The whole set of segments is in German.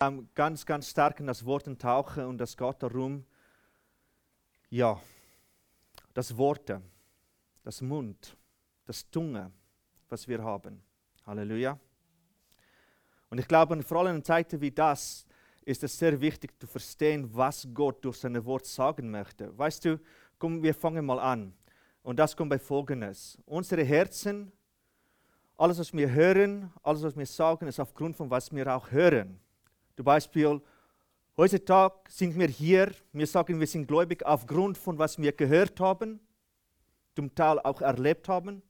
ähm, ganz, ganz stark in das Wort tauchen und das geht darum, ja, das Worte, das Mund, das Zunge, was wir haben. Halleluja. Und ich glaube, vor allem in Zeiten wie das ist es sehr wichtig zu verstehen, was Gott durch sein Wort sagen möchte. Weißt du, komm, wir fangen mal an. Und das kommt bei Folgendes. Unsere Herzen, alles, was wir hören, alles, was wir sagen, ist aufgrund von was wir auch hören. Zum Beispiel, heutzutage sind wir hier, wir sagen, wir sind gläubig aufgrund von was wir gehört haben, zum Teil auch erlebt haben.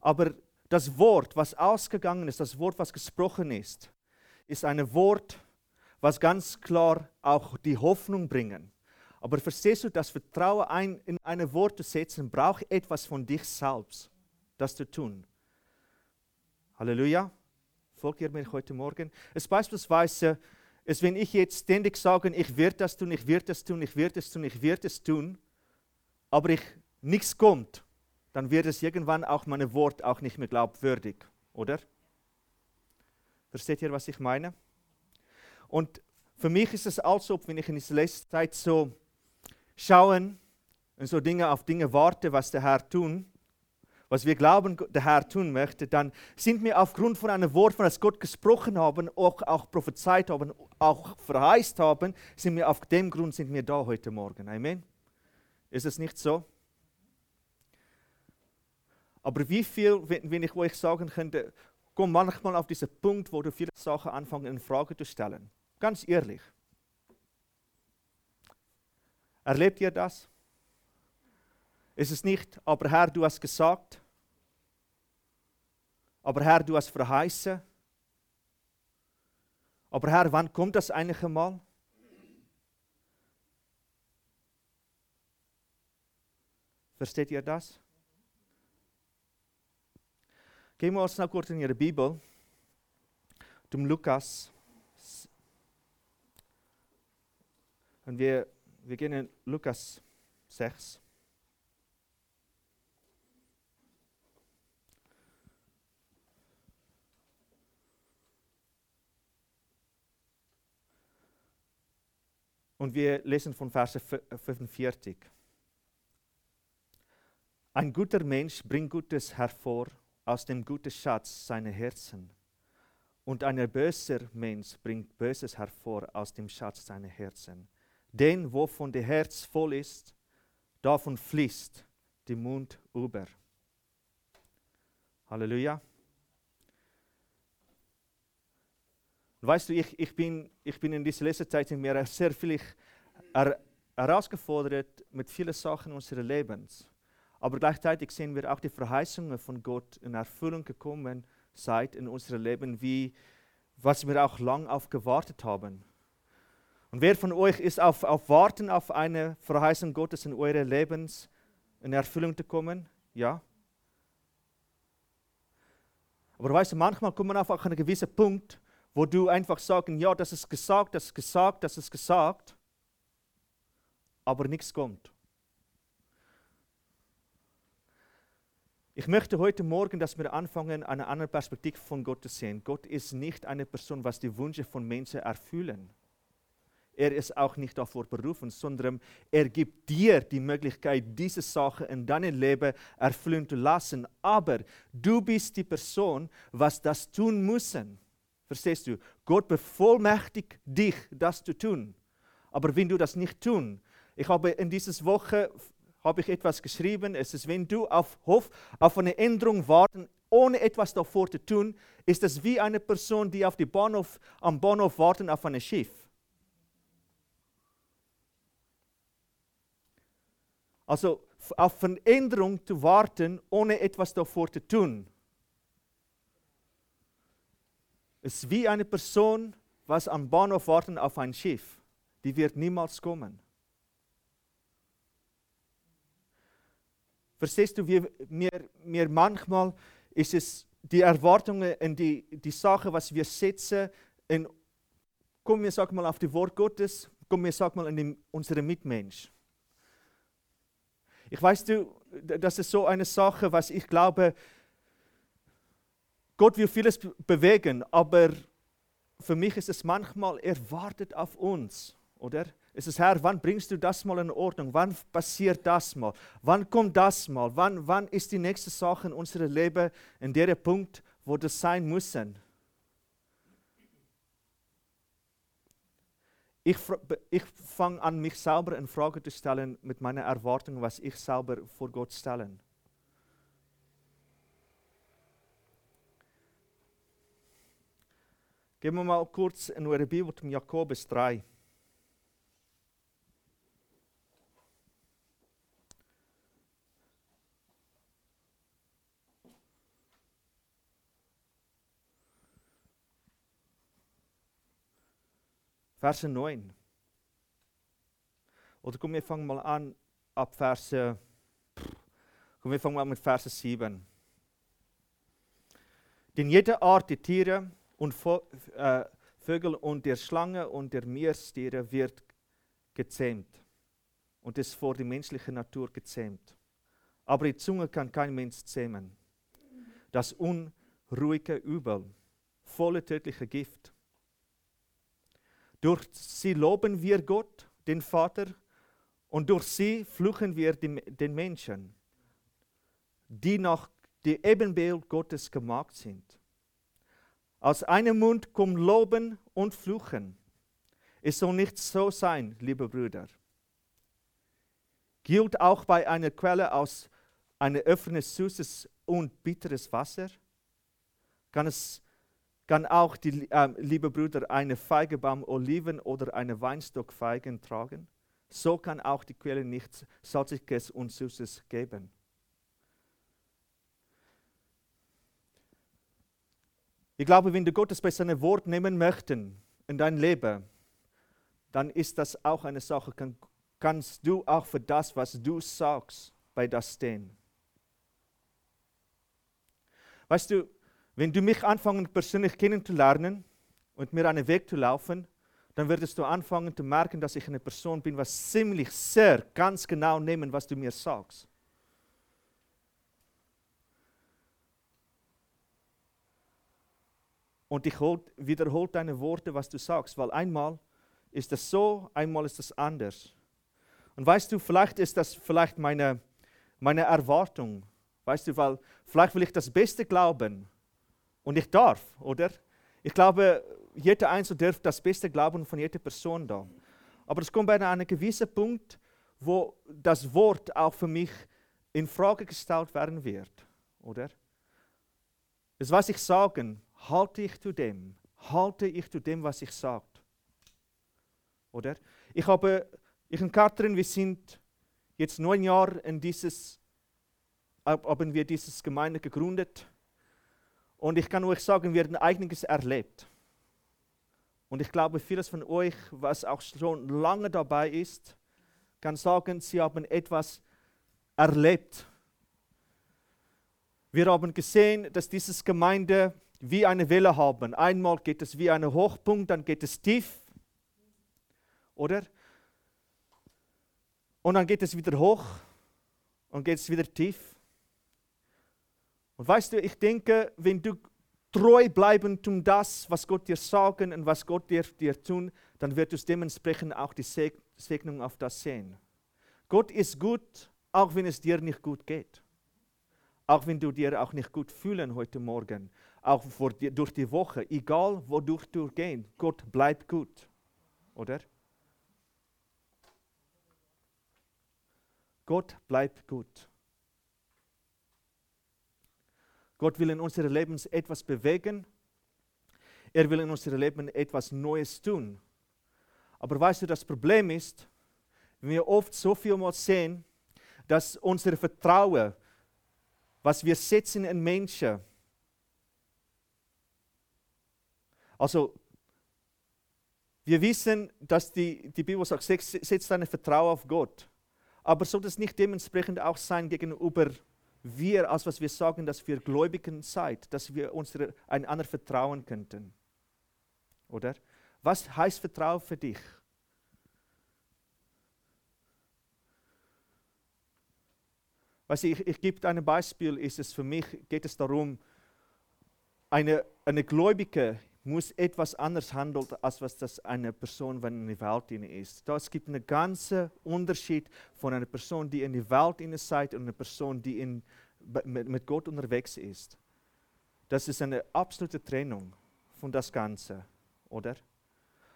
Aber das Wort, was ausgegangen ist, das Wort, was gesprochen ist, ist ein Wort, was ganz klar auch die Hoffnung bringen. Aber verstehst du, das Vertrauen ein, in ein Wort zu setzen, braucht etwas von dich selbst, das zu tun. Halleluja. Folgt ihr mir heute Morgen? Es beispielsweise ist, wenn ich jetzt ständig sage, ich werde das tun, ich werde das tun, ich werde das tun, ich werde es tun, aber ich, nichts kommt, dann wird es irgendwann auch meine Wort auch nicht mehr glaubwürdig, oder? Versteht ihr, was ich meine? Und für mich ist es also, wenn ich in dieser letzten Zeit so schauen und so Dinge auf Dinge warte, was der Herr tun, was wir glauben, der Herr tun möchte, dann sind wir aufgrund von einem Wort, von das Gott gesprochen haben, auch, auch prophezeit haben, auch verheißt haben, sind wir auf dem Grund sind wir da heute Morgen. Amen. Ist es nicht so? Aber wie viel, wenn ich euch sagen könnte, komm manchmal auf diesen Punkt, wo du viele Sachen anfangen in Frage zu stellen. Ganz ehrlich. Erlebt ihr das? Ist es nicht, aber Herr, du hast gesagt, aber Herr, du hast verheißen, aber Herr, wann kommt das eigentlich einmal? Versteht ihr das? Gehen wir uns noch kurz in Ihre Bibel, zum Lukas. Und wir wir gehen in Lukas 6. Und wir lesen von Vers 45. Ein guter Mensch bringt Gutes hervor aus dem guten Schatz seiner Herzen. Und ein böser Mensch bringt Böses hervor aus dem Schatz seiner Herzen. Denn wovon der Herz voll ist, davon fließt der Mund über. Halleluja. Weißt du, ich, ich, bin, ich bin in dieser letzten Zeit in sehr viel herausgefordert mit vielen Sachen unseres Lebens. Aber gleichzeitig sehen wir auch die Verheißungen von Gott in Erfüllung gekommen seit in unserem Leben, wie was wir auch lang auf gewartet haben. Und wer von euch ist auf, auf Warten auf eine Verheißung Gottes in eure Lebens in Erfüllung zu kommen? Ja. Aber weißt du, manchmal kommt man auf einen gewissen Punkt, wo du einfach sagen, ja, das ist gesagt, das ist gesagt, das ist gesagt, aber nichts kommt. Ich möchte heute Morgen, dass wir anfangen, eine andere Perspektive von Gott zu sehen. Gott ist nicht eine Person, was die Wünsche von Menschen erfüllen er ist auch nicht davor berufen, sondern er gibt dir die Möglichkeit, diese Sache in deinem Leben erfüllen zu lassen. Aber du bist die Person, was das tun müssen. Verstehst du? Gott bevollmächtigt dich, das zu tun. Aber wenn du das nicht tun, ich habe in dieser Woche habe ich etwas geschrieben. Es ist, wenn du auf, Hof, auf eine Änderung warten, ohne etwas davor zu tun, ist es wie eine Person, die auf die Bahnhof, am Bahnhof warten auf ein Schiff. Also auf Veränderung zu warten, ohne etwas davor zu tun. Es ist wie eine Person, was am Bahnhof warten auf ein Schiff. Die wird niemals kommen. Verstehst du, wir, mir, mir manchmal ist es die Erwartungen in die, die Sache, was wir setzen, in, kommen wir sag mal auf die Wort Gottes, kommen wir sag mal in unsere Mitmensch. Ich weiß, du, das ist so eine Sache, was ich glaube, Gott will vieles bewegen, aber für mich ist es manchmal, er wartet auf uns, oder? Es ist, Herr, wann bringst du das mal in Ordnung? Wann passiert das mal? Wann kommt das mal? Wann, wann ist die nächste Sache in unserem Leben in der Punkt, wo das sein muss? Ich, ich fange an, mich selber in Frage zu stellen mit meinen Erwartungen, was ich selber vor Gott stelle. Gehen wir mal kurz in eure Bibel zum Jakobus 3. Vers 9. Oder komm, wir fangen mal an ab Vers. Komm, wir fangen mal mit Vers 7. Denn jede Art der Tiere und äh, Vögel und der Schlange und der Meerstiere wird gezähmt und ist vor die menschliche Natur gezähmt. Aber die Zunge kann kein Mensch zähmen. Das unruhige Übel, volle tödliche Gift. Durch sie loben wir Gott, den Vater, und durch sie fluchen wir den Menschen, die nach dem Ebenbild Gottes gemacht sind. Aus einem Mund kommen Loben und Fluchen. Es soll nicht so sein, liebe Brüder. Gilt auch bei einer Quelle aus ein offenes, süßes und bitteres Wasser? Kann es kann auch die äh, liebe Brüder eine Feigebaum Oliven oder eine Weinstock Feigen tragen. So kann auch die Quelle nichts Salziges und Süßes geben. Ich glaube, wenn du Gottes bei seinem Wort nehmen möchten in dein Leben, dann ist das auch eine Sache. Kann, kannst du auch für das, was du sagst, bei das stehen. Weißt du, wenn du mich anfangen persönlich kennenzulernen und mir einen Weg zu laufen, dann würdest du anfangen zu merken, dass ich eine Person bin, was ziemlich sehr ganz genau nehmen, was du mir sagst. Und ich wiederhole deine Worte, was du sagst, weil einmal ist das so, einmal ist das anders. Und weißt du, vielleicht ist das vielleicht meine, meine Erwartung. Weißt du, weil vielleicht will ich das Beste glauben, und ich darf, oder? Ich glaube, jeder Einzelne darf das Beste glauben von jeder Person da. Aber es kommt bei einem gewissen Punkt, wo das Wort auch für mich in Frage gestellt werden wird, oder? Das, was ich sage, halte ich zu dem, halte ich zu dem, was ich sage, oder? Ich habe, ich und Katrin, wir sind jetzt neun Jahre in dieses, haben wir dieses Gemeinde gegründet und ich kann euch sagen, wir haben einiges erlebt. Und ich glaube, vieles von euch, was auch schon lange dabei ist, kann sagen, sie haben etwas erlebt. Wir haben gesehen, dass diese Gemeinde wie eine Welle haben. Einmal geht es wie ein Hochpunkt, dann geht es tief. Oder? Und dann geht es wieder hoch und geht es wieder tief. Und weißt du, ich denke, wenn du treu bleiben tun das, was Gott dir sagen und was Gott dir, dir tun, dann wird du dementsprechend auch die Segnung auf das sehen. Gott ist gut, auch wenn es dir nicht gut geht. Auch wenn du dir auch nicht gut fühlen heute Morgen, auch die, durch die Woche, egal wodurch du gehst, Gott bleibt gut, oder? Gott bleibt gut. Gott will in unserem Leben etwas bewegen. Er will in unserem Leben etwas Neues tun. Aber weißt du, das Problem ist, wenn wir oft so viel mal sehen, dass unser Vertrauen, was wir setzen in Menschen, also wir wissen, dass die, die Bibel sagt, setzt dein Vertrauen auf Gott. Aber soll das nicht dementsprechend auch sein gegenüber wir, als was wir sagen, dass wir Gläubigen seid, dass wir unsere, einander vertrauen könnten. Oder? Was heißt Vertrauen für dich? Weißt du, ich, ich gebe ein Beispiel, ist es für mich, geht es darum, eine, eine Gläubige muss etwas anders handeln, als was das eine Person, wenn in die Welt ist. Da es gibt einen ganzen Unterschied von einer Person, die in die Welt ist und einer Person, die in, mit, mit Gott unterwegs ist. Das ist eine absolute Trennung von das Ganze, oder?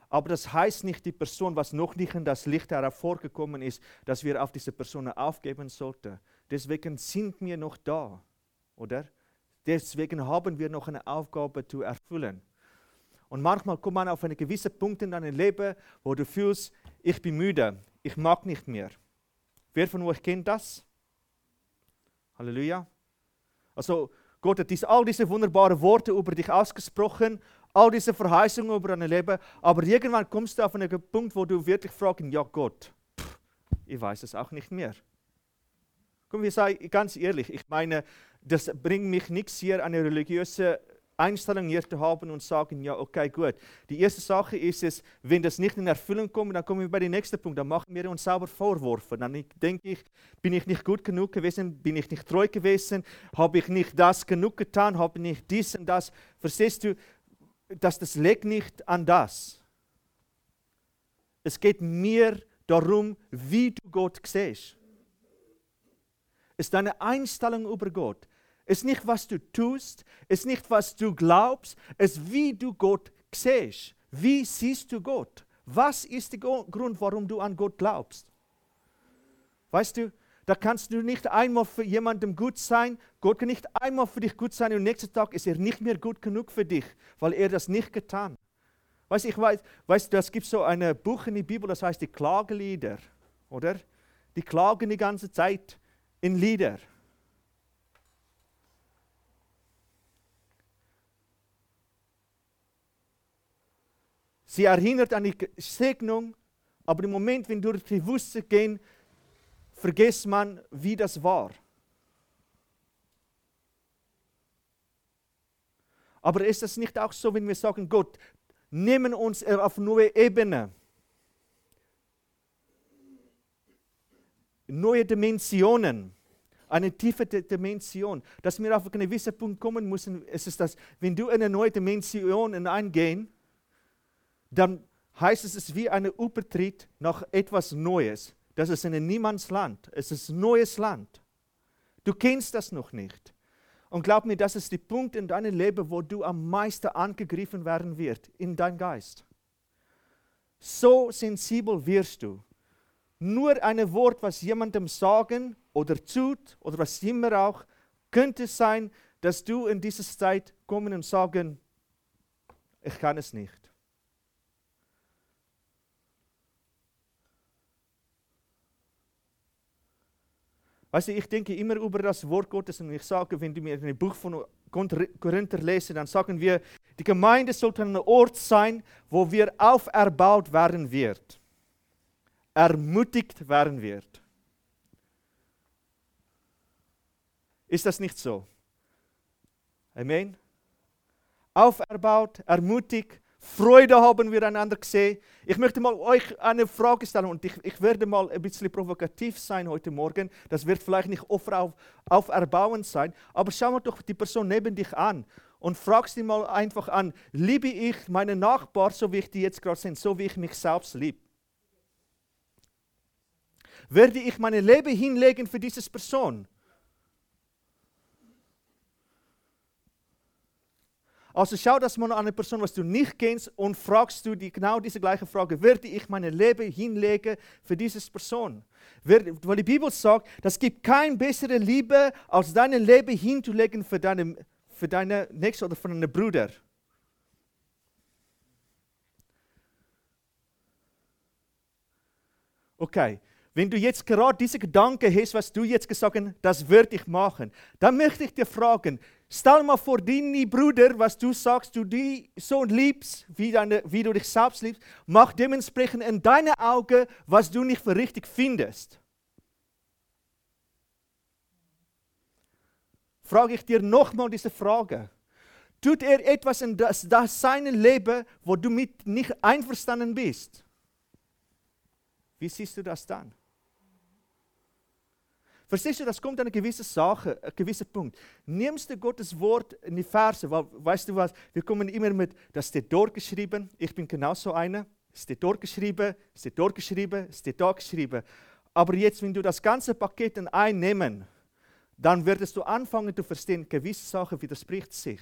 Aber das heißt nicht, die Person, was noch nicht in das Licht hervorgekommen ist, dass wir auf diese Person aufgeben sollten. Deswegen sind wir noch da, oder? Deswegen haben wir noch eine Aufgabe zu erfüllen. Und manchmal kommt man auf einen gewissen Punkt in deinem Leben, wo du fühlst, ich bin müde, ich mag nicht mehr. Wer von euch kennt das? Halleluja. Also Gott hat dies, all diese wunderbaren Worte über dich ausgesprochen, all diese Verheißungen über dein Leben, aber irgendwann kommst du auf einen Punkt, wo du wirklich fragst, ja Gott, pff, ich weiß es auch nicht mehr. Komm, wir sagen ganz ehrlich, ich meine, das bringt mich nichts hier, eine religiöse Einstellung hier zu haben und sagen, ja, okay, gut. Die erste Sache ist es, wenn das nicht in Erfüllung kommt, dann kommen wir bei dem nächsten Punkt, dann machen wir uns sauber Vorwürfe. Dann denke ich, bin ich nicht gut genug gewesen, bin ich nicht treu gewesen, habe ich nicht das genug getan, habe ich nicht dies und das. Verstehst du, dass das liegt nicht an das. Es geht mir darum, wie du Gott siehst. Es ist deine Einstellung über Gott. Es ist nicht, was du tust, es ist nicht, was du glaubst, es ist, wie du Gott siehst. Wie siehst du Gott? Was ist der Grund, warum du an Gott glaubst? Weißt du, da kannst du nicht einmal für jemandem gut sein. Gott kann nicht einmal für dich gut sein und nächsten Tag ist er nicht mehr gut genug für dich, weil er das nicht getan hat. Weißt ich weiß, weißt du, es gibt so ein Buch in der Bibel, das heißt die Klagelieder, oder? Die klagen die ganze Zeit in Lieder. Sie erinnert an die Segnung, aber im Moment, wenn du durch die Wüste gehen, vergisst man, wie das war. Aber ist es nicht auch so, wenn wir sagen, Gott, nehmen uns auf neue Ebene, neue Dimensionen, eine tiefe Dimension, dass wir auf einen gewissen Punkt kommen müssen. Es ist das, wenn du in eine neue Dimension hineingehen, dann heißt es, es ist wie ein Übertritt nach etwas Neues. Das ist ein Niemandsland. Es ist ein neues Land. Du kennst das noch nicht. Und glaub mir, das ist der Punkt in deinem Leben, wo du am meisten angegriffen werden wird, in dein Geist. So sensibel wirst du. Nur ein Wort, was jemandem sagen oder tut oder was immer auch, könnte sein, dass du in dieser Zeit kommen und sagen, ich kann es nicht. Weißt du, ich denke immer über das Wort Gottes und ich sage, wenn du mir ein Buch von Korinther lesen, dann sagen wir, die Gemeinde sollte ein Ort sein, wo wir auferbaut werden wird, ermutigt werden wird. Ist das nicht so? Amen. Auferbaut, ermutigt, Freude haben wir einander gesehen. Ich möchte mal euch eine Frage stellen und ich, ich werde mal ein bisschen provokativ sein heute Morgen. Das wird vielleicht nicht offen auf, auferbauend sein, aber schau mal doch die Person neben dich an und frag sie mal einfach an, liebe ich meinen Nachbar, so wie ich die jetzt gerade sind, so wie ich mich selbst liebe? Werde ich mein Leben hinlegen für diese Person? Also schau das mal an eine Person, was du nicht kennst und fragst du die genau diese gleiche Frage. Werde ich mein Leben hinlegen für diese Person? Weil die Bibel sagt, es gibt keine bessere Liebe, als dein Leben hinzulegen für deine, für deine Nächste oder für deinen Bruder. Okay, wenn du jetzt gerade diese Gedanke hast, was du jetzt gesagt hast, das werde ich machen, dann möchte ich dir fragen, Stell mal vor, deine Bruder, was du sagst, du die so liebst, wie, deine, wie du dich selbst liebst, mach dementsprechend in deine Augen, was du nicht für richtig findest. Frage ich dir nochmal diese Frage. Tut er etwas in das, das seine Leben, wo du mit nicht einverstanden bist? Wie siehst du das dann? Verstehst du, das kommt an eine gewisse Sache, ein gewisser Punkt. Nimmst du Gottes Wort in die Verse, weil, weißt du was, wir kommen immer mit, das steht dort geschrieben, ich bin genauso einer, es steht dort geschrieben, es steht dort geschrieben, es steht da geschrieben. Aber jetzt, wenn du das ganze Paket einnehmen, dann wirst du anfangen zu verstehen, gewisse Sachen widerspricht sich.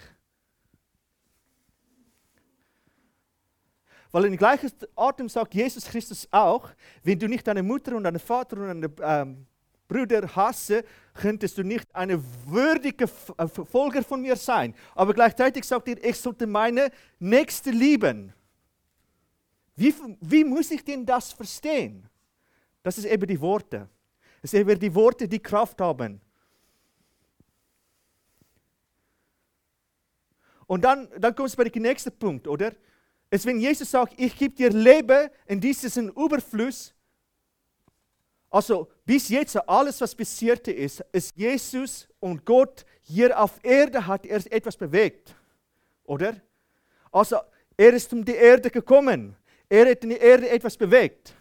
Weil in gleicher Atem sagt Jesus Christus auch, wenn du nicht deine Mutter und deinen Vater und deine ähm, Brüder hasse, könntest du nicht eine würdige äh, Folger von mir sein. Aber gleichzeitig sagt er, ich sollte meine Nächste lieben. Wie, wie muss ich denn das verstehen? Das ist eben die Worte. Es sind eben die Worte, die Kraft haben. Und dann, dann kommt es bei dem nächsten Punkt, oder? Es, wenn Jesus sagt, ich gebe dir Leben in diesem Überfluss, also bis jetzt alles, was passiert ist, ist Jesus und Gott hier auf Erde hat er etwas bewegt, oder? Also er ist um die Erde gekommen, er hat in die Erde etwas bewegt.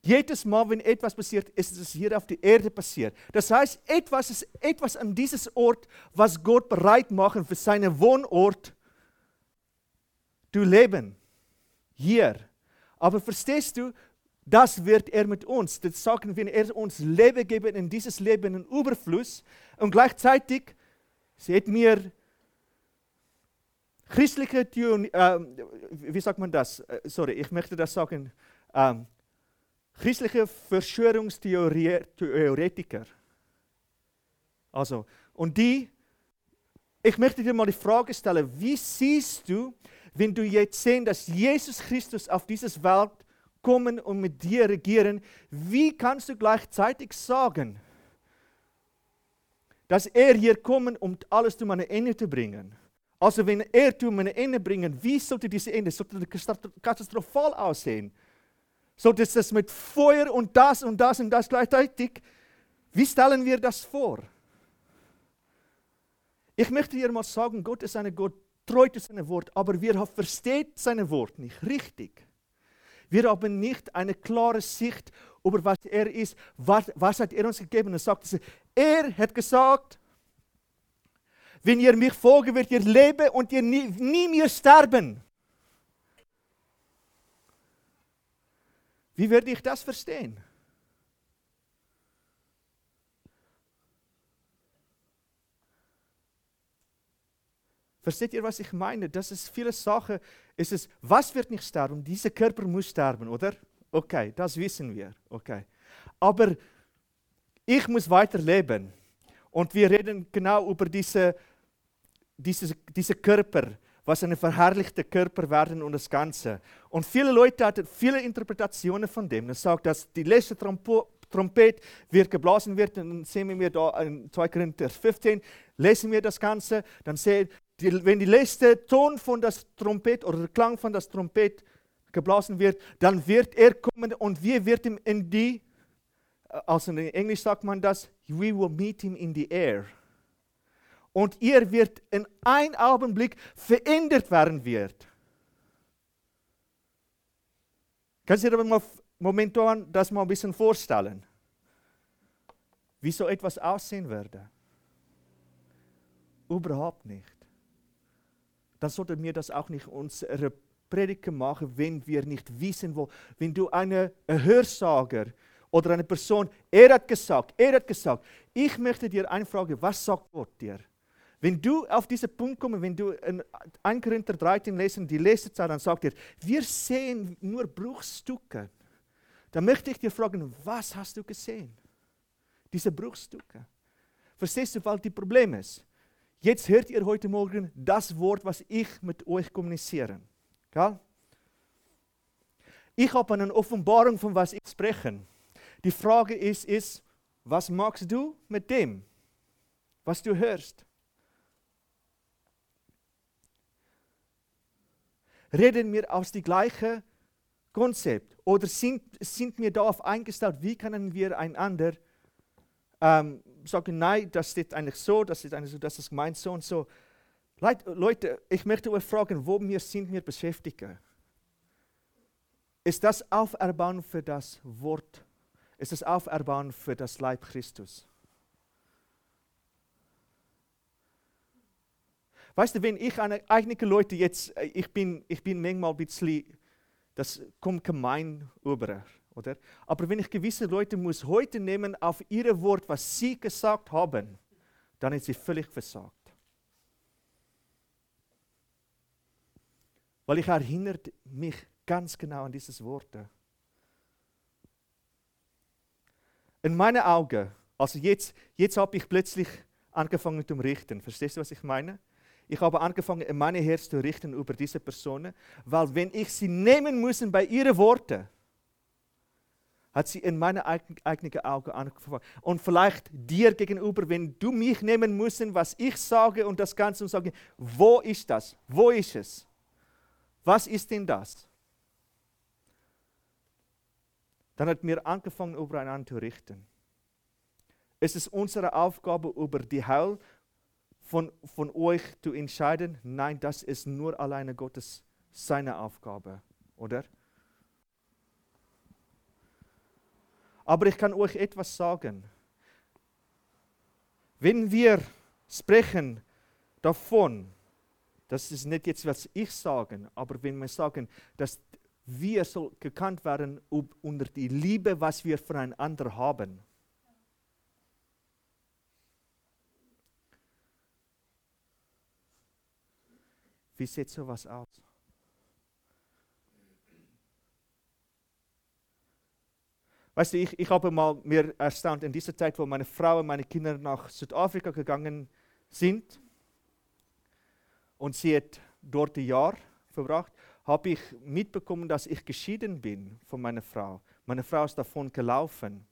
Jedes Mal, wenn etwas passiert, ist es hier auf der Erde passiert. Das heißt, etwas ist etwas an dieses Ort, was Gott bereit machen für seinen Wohnort zu leben. Hier. Aber verstehst du, das wird er mit uns. Das sagen wir, er uns Leben geben in dieses Leben in Überfluss. Und gleichzeitig seht mir christliche, äh, wie sagt man das? Äh, sorry, ich möchte das sagen. Ähm, christliche Verschwörungstheoretiker. Also, und die, ich möchte dir mal die Frage stellen, wie siehst du, wenn du jetzt sehen, dass Jesus Christus auf diese Welt kommen und mit dir regieren, wie kannst du gleichzeitig sagen, dass er hier kommen, um alles zu einem Ende zu bringen? Also wenn er zu einem Ende bringen, wie sollte diese Ende, sollte katastrophal aussehen? So, das mit Feuer und das und das und das gleichzeitig. Wie stellen wir das vor? Ich möchte dir mal sagen, Gott ist ein Gott, treu zu seinem Wort, aber wir verstehen sein Wort nicht richtig. Wir haben nicht eine klare Sicht über was er ist, was, was hat er uns gegeben. Er sagt, er hat gesagt, wenn ihr mich folgen, wird ihr leben und ihr nie, nie mehr sterben. Wie werde ich das verstehen? Versteht ihr, was ich meine? Das ist viele Sachen. Es ist, was wird nicht sterben? Dieser Körper muss sterben, oder? Okay, das wissen wir. Okay. Aber ich muss weiterleben. Und wir reden genau über diese, diese, diese Körper was ein verherrlichter Körper werden und das Ganze. Und viele Leute hatten viele Interpretationen von dem. Er sagt, dass die letzte Trompet wird geblasen wird. Dann sehen wir da in 2 Korinther 15, lesen wir das Ganze, dann sehen die, wenn die letzte Ton von das Trompet oder der Klang von das Trompet geblasen wird, dann wird er kommen und wir werden in die, also in Englisch sagt man das, we will meet him in the air und ihr wird in einem Augenblick verändert werden wird. Kannst du dir mal momentan das mal ein bisschen vorstellen? Wie so etwas aussehen würde? Überhaupt nicht. Dann sollte mir das auch nicht unsere Prediger machen, wenn wir nicht wissen, wo. Wenn du eine Hörsager oder eine Person, er hat gesagt, er hat gesagt, ich möchte dir eine Frage, was sagt Gott dir? Wenn du auf diesen Punkt kommst, wenn du in 1 Korinther 13 lesen, die Lesezeit, dann sagt er, wir sehen nur Bruchstücke. Dann möchte ich dir fragen, was hast du gesehen? Diese Bruchstücke. Verstehst du, weil die Problem ist? Jetzt hört ihr heute Morgen das Wort, was ich mit euch kommuniziere. Ja? Ich habe eine Offenbarung, von was ich spreche. Die Frage ist, ist, was machst du mit dem, was du hörst? reden wir aus dem gleichen Konzept oder sind, sind wir darauf eingestellt, wie können wir einander ähm, sagen, nein, das steht eigentlich so, das ist eigentlich so, das ist gemeint so und so. Leute, ich möchte euch fragen, wo wir sind wir beschäftigt? Ist das Auferbauen für das Wort? ist das Auferbauen für das Leib Christus. Weißt du, wenn ich an einige Leute jetzt, äh, ich bin, ich bin manchmal ein bisschen, das kommt gemein über, oder? Aber wenn ich gewisse Leute muss heute nehmen auf ihre Wort, was sie gesagt haben, dann ist sie völlig versagt. Weil ich erinnert mich ganz genau an dieses Worte. In meinen Augen, also jetzt, jetzt habe ich plötzlich angefangen zu richten. Verstehst du, was ich meine? Ich habe angefangen, in meine Herz zu richten über diese Personen, weil wenn ich sie nehmen muss bei ihren Worten, hat sie in meine eigenen Augen angefangen. Und vielleicht dir gegenüber, wenn du mich nehmen musst, was ich sage und das Ganze und sage, wo ist das? Wo ist es? Was ist denn das? Dann hat mir angefangen, übereinander zu richten. Es ist unsere Aufgabe, über die Heil von, von euch zu entscheiden. Nein, das ist nur alleine Gottes, seine Aufgabe, oder? Aber ich kann euch etwas sagen. Wenn wir sprechen davon, das ist nicht jetzt, was ich sage, aber wenn wir sagen, dass wir so gekannt werden unter die Liebe, was wir voneinander haben. Wie sieht sowas aus? Weißt du, ich, ich habe mal mir erstaunt in dieser Zeit, wo meine Frau und meine Kinder nach Südafrika gegangen sind und sie hat dort ein Jahr verbracht, habe ich mitbekommen, dass ich geschieden bin von meiner Frau. Meine Frau ist davon gelaufen.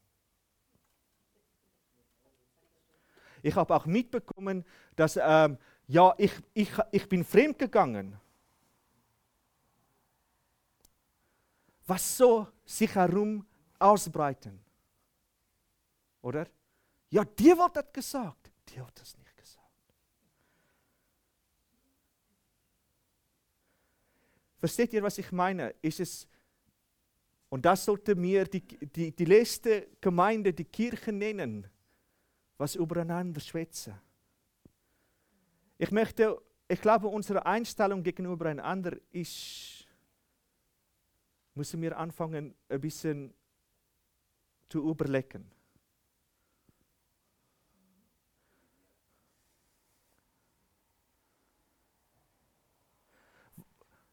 Ich habe auch mitbekommen, dass ähm, ja, ich, ich, ich bin fremd gegangen. Was so sich herum ausbreiten. Oder? Ja, dir wird das gesagt. Dir wird das nicht gesagt. Versteht ihr, was ich meine? Ist es, und das sollte mir die, die, die letzte Gemeinde, die Kirche nennen, was übereinander schwätzen. Ich möchte, ich glaube, unsere Einstellung gegenüber einander ist, müssen wir anfangen, ein bisschen zu überlegen.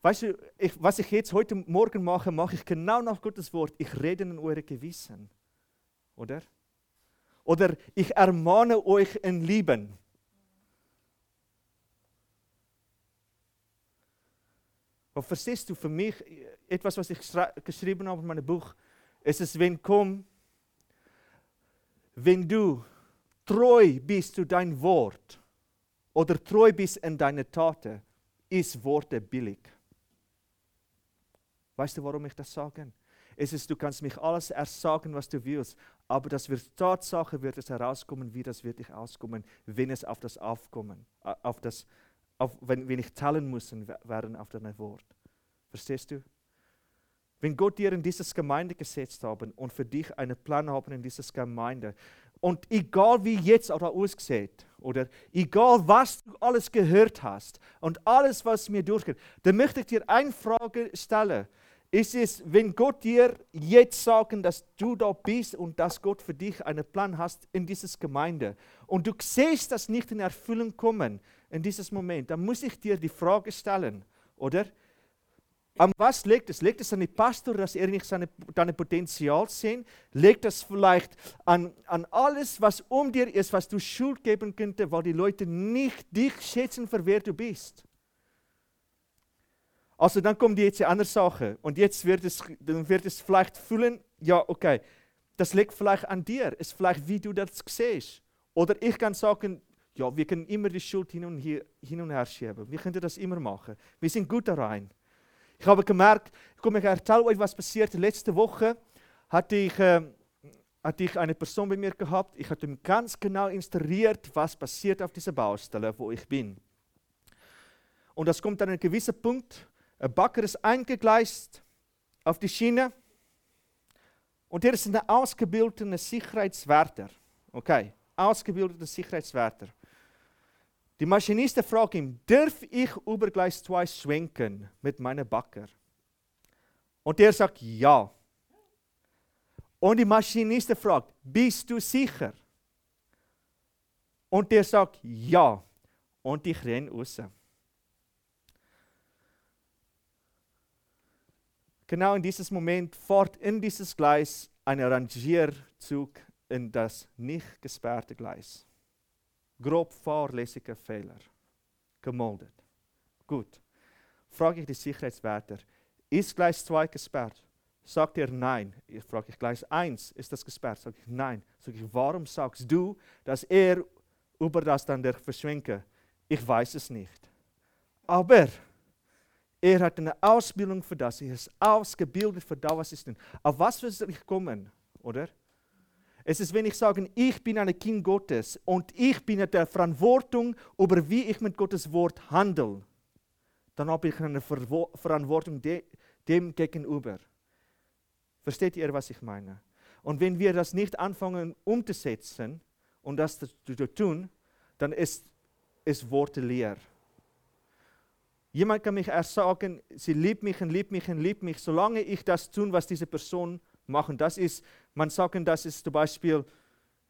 Weißt du, ich, was ich jetzt heute Morgen mache, mache ich genau nach Gottes Wort. Ich rede in eure Gewissen. Oder? Oder ich ermahne euch in Lieben. Aber verstehst du, für mich, etwas, was ich geschrieben habe in meinem Buch, es ist, wenn komm, wenn du treu bist zu dein Wort oder treu bist in deine Taten, ist Worte billig. Weißt du, warum ich das sage? Es ist, du kannst mich alles erst sagen, was du willst, aber das wird Tatsache, wird es herauskommen, wie das wirklich auskommen, wenn es auf das Aufkommen, auf das, auf, wenn, wenn ich zahlen muss werden auf dein Wort. Verstehst du? Wenn Gott dir in dieses Gemeinde gesetzt haben und für dich einen Plan haben in dieses Gemeinde und egal wie jetzt oder aussieht oder egal was du alles gehört hast und alles was mir durchgeht, dann möchte ich dir eine Frage stellen. Ist es, wenn Gott dir jetzt sagen, dass du da bist und dass Gott für dich einen Plan hast in dieses Gemeinde und du siehst das nicht in Erfüllung kommen in dieses Moment, dann muss ich dir die Frage stellen, oder? An was liegt es? Liegt es an den Pastor, dass er nicht seine, deine Potenzial sehen? Liegt es vielleicht an, an alles, was um dir ist, was du Schuld geben könnte, weil die Leute nicht dich schätzen, für wer du bist? Also dann kommt jetzt die andere Sache und jetzt wird es, dann wird es vielleicht fühlen, ja okay, das liegt vielleicht an dir, ist vielleicht wie du das siehst. Oder ich kann sagen, ja, wir können immer die Schuld hin und, hier, hin und her schieben. Wir können das immer machen. Wir sind gut da rein. Ich habe gemerkt, komm, ich erzähle euch, was passiert. Letzte Woche hatte ich, äh, hatte ich eine Person bei mir gehabt. Ich hatte ihm ganz genau instruiert, was passiert auf dieser Baustelle, wo ich bin. Und das kommt an einem gewissen Punkt. Ein Bagger ist eingegleist auf die Schiene. Und er ist ein ausgebildeter Sicherheitswärter. Okay, ausgebildeter Sicherheitswärter. Die Maschinisten fragen ihn, darf ich über Gleis 2 schwenken mit meinem Backer? Und er sagt ja. Und die Maschiniste fragt, bist du sicher? Und der sagt ja. Und ich renne raus. Genau in diesem Moment fährt in dieses Gleis ein Rangierzug in das nicht gesperrte Gleis. Grob fahrlässiger Fehler. Gemoldet. Gut. Frage ich die Sicherheitswärter, ist Gleis 2 gesperrt? Sagt er nein. Ich frage ich Gleis 1, ist das gesperrt? Sag ich nein. Sag ich, warum sagst du, dass er über das dann der verschwenke? Ich weiß es nicht. Aber er hat eine Ausbildung für das. Er ist ausgebildet für das, was ist denn. Auf was soll ich kommen, oder? Es ist, wenn ich sage, ich bin ein Kind Gottes und ich bin in der Verantwortung über wie ich mit Gottes Wort handle, dann habe ich eine Verantwortung dem gegenüber. Versteht ihr, was ich meine? Und wenn wir das nicht anfangen umzusetzen und das zu tun, dann ist es Worte leer. Jemand kann mich erst sagen, sie liebt mich und liebt mich und liebt mich, solange ich das tun, was diese Person machen. Das ist, man sagt, das ist zum Beispiel,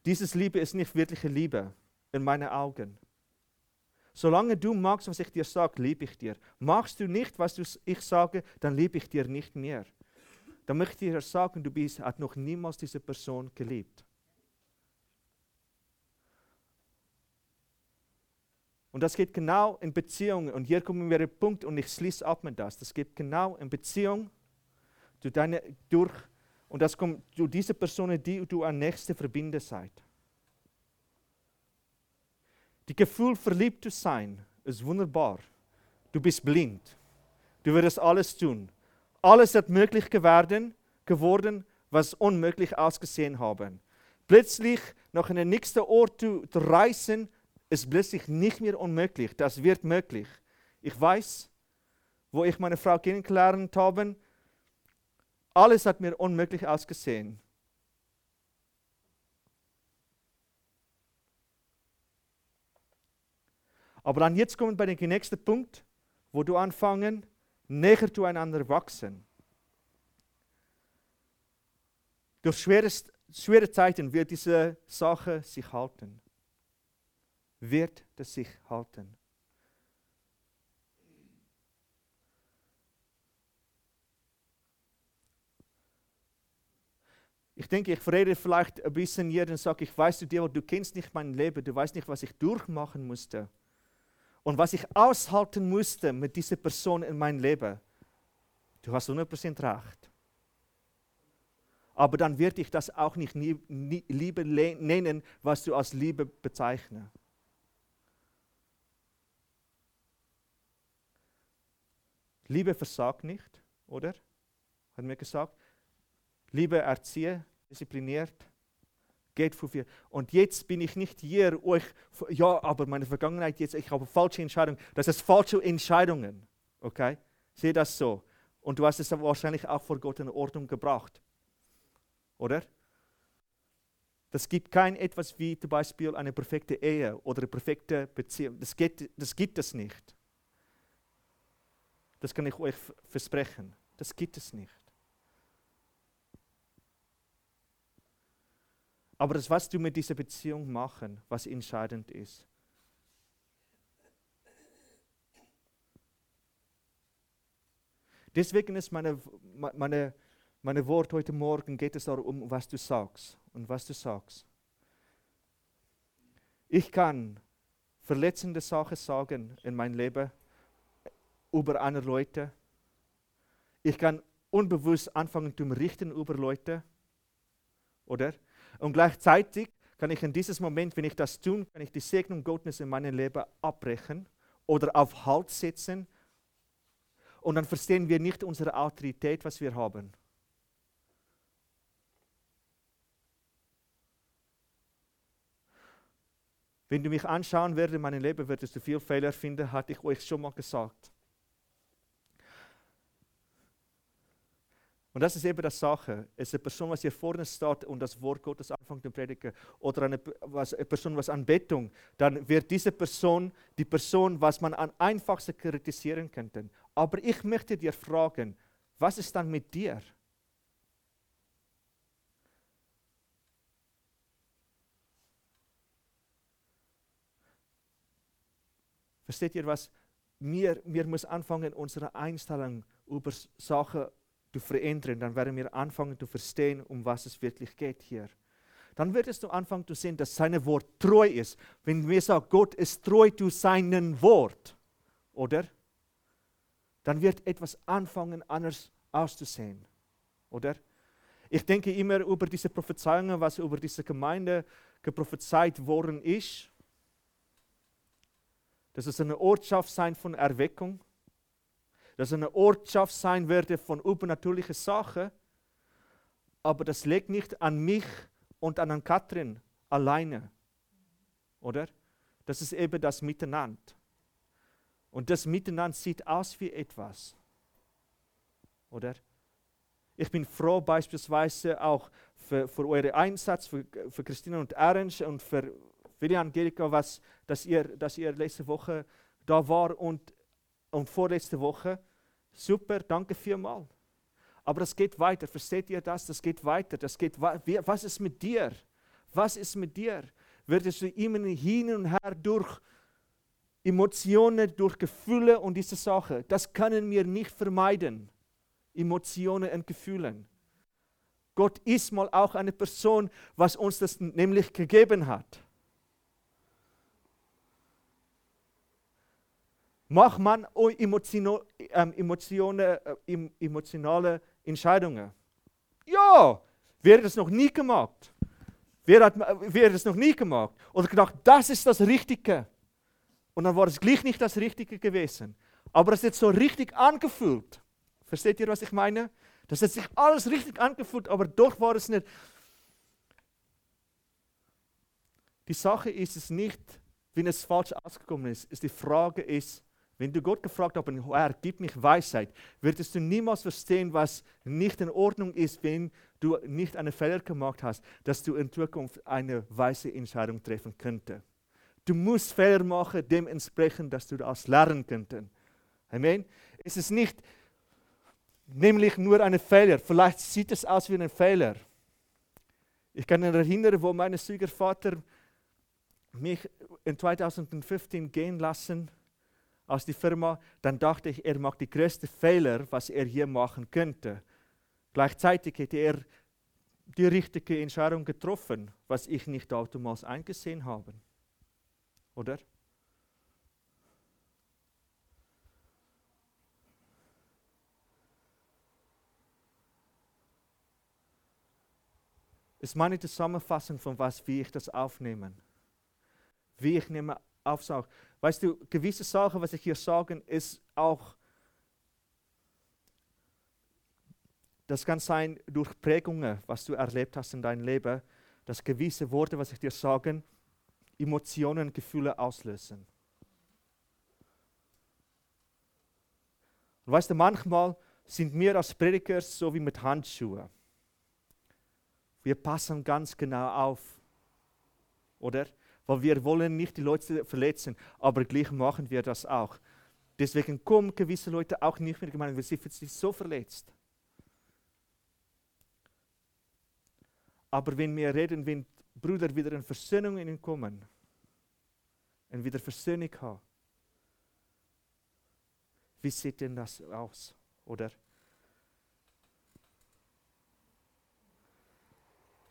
dieses Liebe ist nicht wirkliche Liebe in meinen Augen. Solange du magst, was ich dir sage, liebe ich dir. Magst du nicht, was ich sage, dann liebe ich dir nicht mehr. Dann möchte ich dir sagen, du bist, hat noch niemals diese Person geliebt. Und das geht genau in Beziehungen. Und hier kommen wir an den Punkt und ich schließe ab mit das. Das geht genau in Beziehung durch, deine, durch und das kommt durch diese Personen, die du am nächsten verbinden seid. Die Gefühl, verliebt zu sein, ist wunderbar. Du bist blind. Du wirst alles tun. Alles hat möglich geworden, geworden, was unmöglich ausgesehen haben. Plötzlich nach einem nächsten Ort zu reisen, ist plötzlich nicht mehr unmöglich. Das wird möglich. Ich weiß, wo ich meine Frau kennengelernt habe, alles hat mir unmöglich ausgesehen. Aber dann jetzt kommen wir bei dem nächsten Punkt, wo du anfangen, näher zueinander wachsen. Durch schwere, schwere Zeiten wird diese Sache sich halten wird es sich halten. Ich denke, ich rede vielleicht ein bisschen hier und sage, ich weiß du dir, du kennst nicht mein Leben, du weißt nicht, was ich durchmachen musste und was ich aushalten musste mit dieser Person in meinem Leben. Du hast 100% recht. Aber dann werde ich das auch nicht Liebe nennen, was du als Liebe bezeichnest. Liebe versagt nicht, oder? Hat mir gesagt. Liebe erziehe, diszipliniert, geht für viel. Und jetzt bin ich nicht hier, euch, ja, aber meine Vergangenheit jetzt, ich habe falsche Entscheidungen. Das ist falsche Entscheidungen, okay? Sehe das so. Und du hast es wahrscheinlich auch vor Gott in Ordnung gebracht, oder? Das gibt kein etwas wie zum Beispiel eine perfekte Ehe oder eine perfekte Beziehung. Das, geht, das gibt es nicht. Das kann ich euch versprechen. Das gibt es nicht. Aber das, was du mit dieser Beziehung machen, was entscheidend ist. Deswegen ist meine, meine, meine Wort heute Morgen geht es darum, was du sagst und was du sagst. Ich kann verletzende Sachen sagen in mein Leben über andere Leute. Ich kann unbewusst anfangen zu richten über Leute. Oder? Und gleichzeitig kann ich in diesem Moment, wenn ich das tue, kann ich die Segnung Gottes in meinem Leben abbrechen oder auf Halt setzen. Und dann verstehen wir nicht unsere Autorität, was wir haben. Wenn du mich anschauen würdest in meinem Leben, würdest du viel Fehler finden, hatte ich euch schon mal gesagt. Und das ist eben die Sache. Es ist eine Person, was hier vorne steht und das Wort Gottes anfängt zu predigen, oder eine, was, eine Person, was Anbetung, dann wird diese Person die Person, was man am einfachsten kritisieren könnte. Aber ich möchte dir fragen, was ist dann mit dir? Versteht ihr was? Wir, wir müssen anfangen, unsere Einstellung über Sachen zu verändern. Dann werden wir anfangen zu verstehen, um was es wirklich geht hier. Dann wirst du anfangen zu sehen, dass sein Wort treu ist. Wenn wir sagen, Gott ist treu zu seinem Wort, oder? Dann wird etwas anfangen, anders auszusehen, oder? Ich denke immer über diese Prophezeiungen, was über diese Gemeinde geprophezeit worden ist. Das ist eine Ortschaft sein von Erweckung. Das ist eine Ortschaft sein werde von übernatürlichen Sachen. Aber das liegt nicht an mich und an Katrin alleine. Oder? Das ist eben das Miteinander. Und das Miteinander sieht aus wie etwas. Oder? Ich bin froh beispielsweise auch für, für euren Einsatz, für, für Christina und Ernst und für Willi Angelika, was, dass, ihr, dass ihr letzte Woche da war und, und vorletzte Woche. Super, danke vielmal. Aber das geht weiter. Versteht ihr das? Das geht weiter. Das geht we Was ist mit dir? Was ist mit dir? Würdest du immer hin und her durch Emotionen, durch Gefühle und diese Sache? Das können wir nicht vermeiden. Emotionen und Gefühlen. Gott ist mal auch eine Person, was uns das nämlich gegeben hat. Macht man emotionale, ähm, emotionale, äh, emotionale Entscheidungen? Ja, wer hat das noch nie gemacht? Wer hat, wer hat das noch nie gemacht? Oder gedacht, das ist das Richtige. Und dann war es gleich nicht das Richtige gewesen. Aber es hat so richtig angefühlt. Versteht ihr, was ich meine? Das hat sich alles richtig angefühlt, aber doch war es nicht. Die Sache ist es nicht, wenn es falsch ausgekommen ist die Frage ist, wenn du Gott gefragt hast, Herr, gib mich Weisheit, würdest du niemals verstehen, was nicht in Ordnung ist, wenn du nicht einen Fehler gemacht hast, dass du in Zukunft eine weise Entscheidung treffen könntest. Du musst Fehler machen, dementsprechend, dass du das lernen könntest. Amen. Es ist nicht nämlich nur ein Fehler. Vielleicht sieht es aus wie ein Fehler. Ich kann mich erinnern, wo mein Schwiegervater mich in 2015 gehen lassen aus der Firma, dann dachte ich, er macht die größte Fehler, was er hier machen könnte. Gleichzeitig hätte er die richtige Entscheidung getroffen, was ich nicht automatisch eingesehen habe. Oder? ist meine Zusammenfassung von was, wie ich das aufnehme. Wie ich nehme aufsauge. Weißt du, gewisse Sachen, was ich hier sage, ist auch, das kann sein durch Prägungen, was du erlebt hast in deinem Leben, dass gewisse Worte, was ich dir sage, Emotionen, Gefühle auslösen. Und weißt du, manchmal sind wir als Prediger so wie mit Handschuhen. Wir passen ganz genau auf. Oder? Weil wir wollen nicht die Leute verletzen, aber gleich machen wir das auch. Deswegen kommen gewisse Leute auch nicht mehr gemeint, weil sie sich so verletzt. Aber wenn wir reden, wenn Brüder wieder in Versöhnung in kommen und wieder Versöhnung haben, wie sieht denn das aus, oder?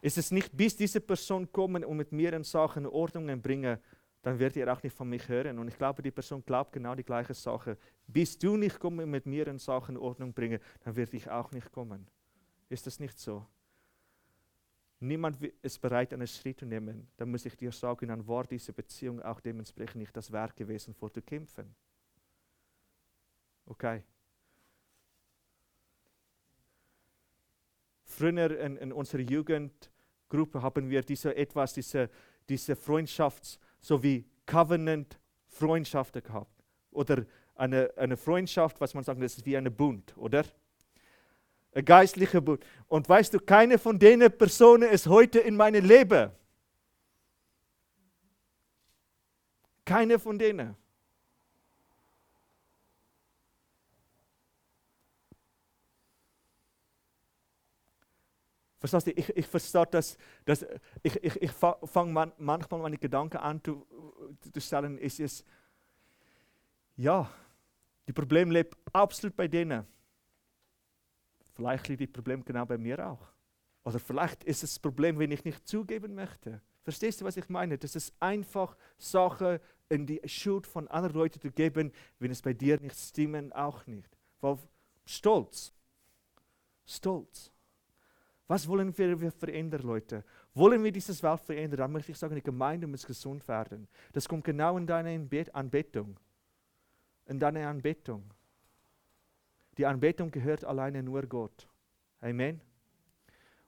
Ist es nicht, bis diese Person kommen und mit mir in Sachen Ordnungen bringen, dann wird ihr auch nicht von mich hören. Und ich glaube, die Person glaubt genau die gleiche Sache. Bis du nicht kommst und mit mir in Sachen Ordnung bringen, dann werde ich auch nicht kommen. Ist das nicht so? Niemand ist bereit, einen Schritt zu nehmen. Dann muss ich dir sagen, dann war diese Beziehung auch dementsprechend nicht das Werk gewesen, vor zu kämpfen. Okay. Früher in, in unserer Jugendgruppe haben wir diese etwas, diese, diese Freundschafts, so wie Covenant-Freundschaften gehabt. Oder eine, eine Freundschaft, was man sagt, das ist wie eine Bund, oder? Ein geistlicher Bund. Und weißt du, keine von denen Personen ist heute in meinem Leben. Keine von denen. Verstehst du? Ich, ich verstehe das, dass ich, ich, ich fange man, manchmal meine Gedanken an zu, zu stellen, ist es, ja, die Problem lebt absolut bei denen. Vielleicht liegt das Problem genau bei mir auch. Oder vielleicht ist es das Problem, wenn ich nicht zugeben möchte. Verstehst du, was ich meine? Das ist einfach Sache in die Schuld von anderen Leuten zu geben, wenn es bei dir nicht stimmt, auch nicht. Weil Stolz. Stolz. Was wollen wir verändern, Leute? Wollen wir dieses Welt verändern? Dann möchte ich sagen, die Gemeinde muss gesund werden. Das kommt genau in deine Anbetung. In deine Anbetung. Die Anbetung gehört alleine nur Gott. Amen.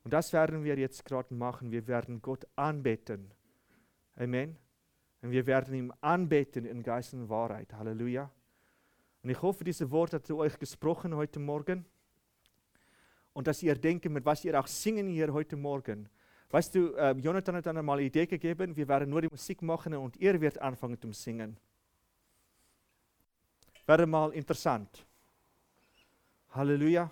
Und das werden wir jetzt gerade machen. Wir werden Gott anbeten. Amen. Und wir werden ihm anbeten in Geist und Wahrheit. Halleluja. Und ich hoffe, diese Worte hat zu euch gesprochen heute Morgen und dass ihr denkt, mit was ihr auch singen hier heute Morgen. Weißt du, äh, Jonathan hat dann einmal eine Idee gegeben, wir werden nur die Musik machen und ihr werdet anfangen zu singen. Wäre mal interessant. Halleluja.